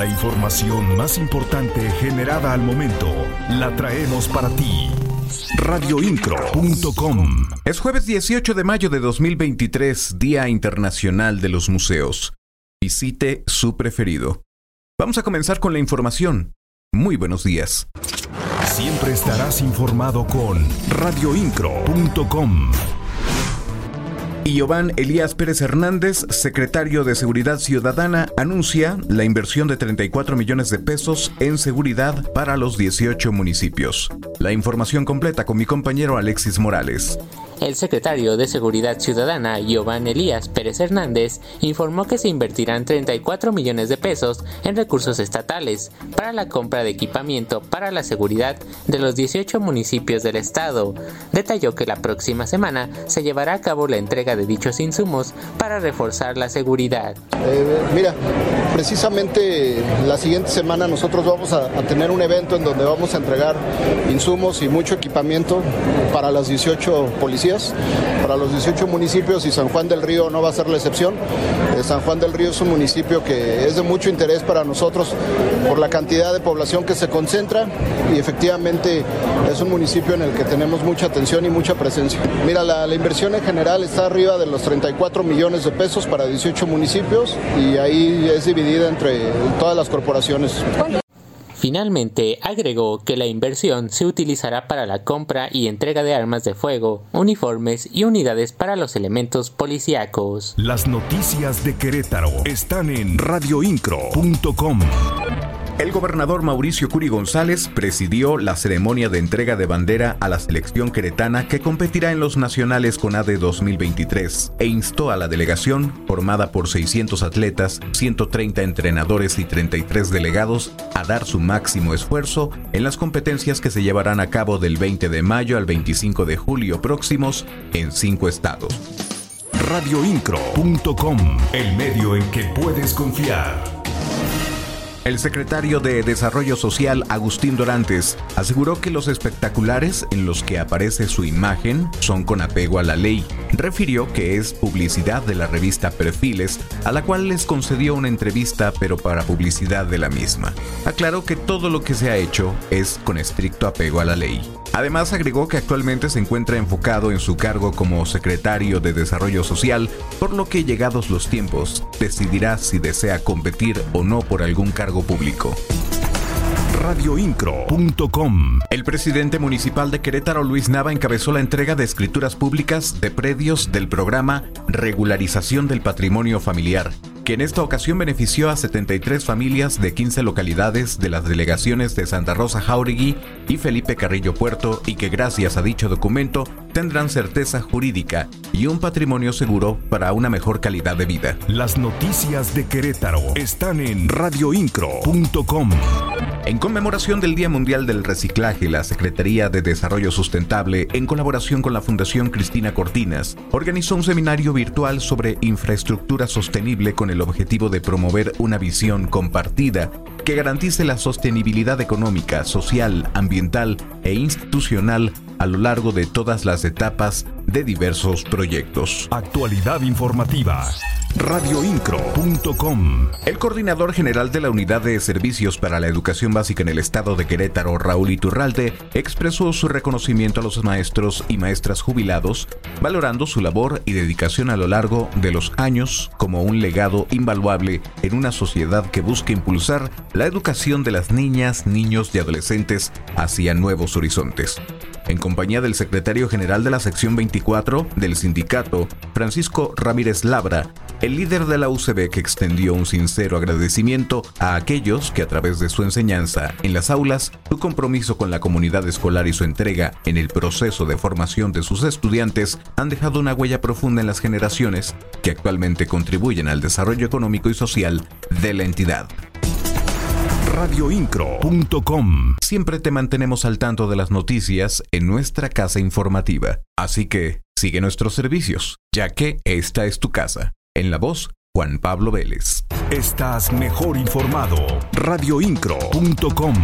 La información más importante generada al momento la traemos para ti. Radioincro.com Es jueves 18 de mayo de 2023, Día Internacional de los Museos. Visite su preferido. Vamos a comenzar con la información. Muy buenos días. Siempre estarás informado con radioincro.com. Y Giovanni Elías Pérez Hernández, secretario de Seguridad Ciudadana, anuncia la inversión de 34 millones de pesos en seguridad para los 18 municipios. La información completa con mi compañero Alexis Morales. El secretario de Seguridad Ciudadana, Giovanni Elías Pérez Hernández, informó que se invertirán 34 millones de pesos en recursos estatales para la compra de equipamiento para la seguridad de los 18 municipios del estado. Detalló que la próxima semana se llevará a cabo la entrega de dichos insumos para reforzar la seguridad. Eh, mira, precisamente la siguiente semana nosotros vamos a, a tener un evento en donde vamos a entregar insumos y mucho equipamiento para las 18 policías para los 18 municipios y San Juan del Río no va a ser la excepción. Eh, San Juan del Río es un municipio que es de mucho interés para nosotros por la cantidad de población que se concentra y efectivamente es un municipio en el que tenemos mucha atención y mucha presencia. Mira, la, la inversión en general está arriba de los 34 millones de pesos para 18 municipios y ahí es dividida entre todas las corporaciones. Finalmente, agregó que la inversión se utilizará para la compra y entrega de armas de fuego, uniformes y unidades para los elementos policíacos. Las noticias de Querétaro están en radioincro.com. El gobernador Mauricio Curi González presidió la ceremonia de entrega de bandera a la selección queretana que competirá en los nacionales con AD 2023 e instó a la delegación, formada por 600 atletas, 130 entrenadores y 33 delegados, a dar su máximo esfuerzo en las competencias que se llevarán a cabo del 20 de mayo al 25 de julio próximos en cinco estados. Radioincro.com, el medio en que puedes confiar. El secretario de Desarrollo Social, Agustín Dorantes, aseguró que los espectaculares en los que aparece su imagen son con apego a la ley. Refirió que es publicidad de la revista Perfiles, a la cual les concedió una entrevista pero para publicidad de la misma. Aclaró que todo lo que se ha hecho es con estricto apego a la ley. Además agregó que actualmente se encuentra enfocado en su cargo como secretario de Desarrollo Social, por lo que llegados los tiempos decidirá si desea competir o no por algún cargo público radioincro.com. El presidente municipal de Querétaro, Luis Nava, encabezó la entrega de escrituras públicas de predios del programa Regularización del Patrimonio Familiar, que en esta ocasión benefició a 73 familias de 15 localidades de las delegaciones de Santa Rosa Jauregui y Felipe Carrillo Puerto y que gracias a dicho documento tendrán certeza jurídica y un patrimonio seguro para una mejor calidad de vida. Las noticias de Querétaro están en radioincro.com. En conmemoración del Día Mundial del Reciclaje, la Secretaría de Desarrollo Sustentable, en colaboración con la Fundación Cristina Cortinas, organizó un seminario virtual sobre infraestructura sostenible con el objetivo de promover una visión compartida que garantice la sostenibilidad económica, social, ambiental e institucional a lo largo de todas las etapas de diversos proyectos. Actualidad informativa. Radioincro.com. El coordinador general de la Unidad de Servicios para la Educación Básica en el Estado de Querétaro, Raúl Iturralde, expresó su reconocimiento a los maestros y maestras jubilados, valorando su labor y dedicación a lo largo de los años como un legado invaluable en una sociedad que busca impulsar la educación de las niñas, niños y adolescentes hacia nuevos horizontes en compañía del secretario general de la sección 24 del sindicato, Francisco Ramírez Labra, el líder de la UCB que extendió un sincero agradecimiento a aquellos que a través de su enseñanza en las aulas, su compromiso con la comunidad escolar y su entrega en el proceso de formación de sus estudiantes han dejado una huella profunda en las generaciones que actualmente contribuyen al desarrollo económico y social de la entidad radioincro.com. Siempre te mantenemos al tanto de las noticias en nuestra casa informativa. Así que sigue nuestros servicios, ya que esta es tu casa. En la voz, Juan Pablo Vélez. Estás mejor informado. radioincro.com.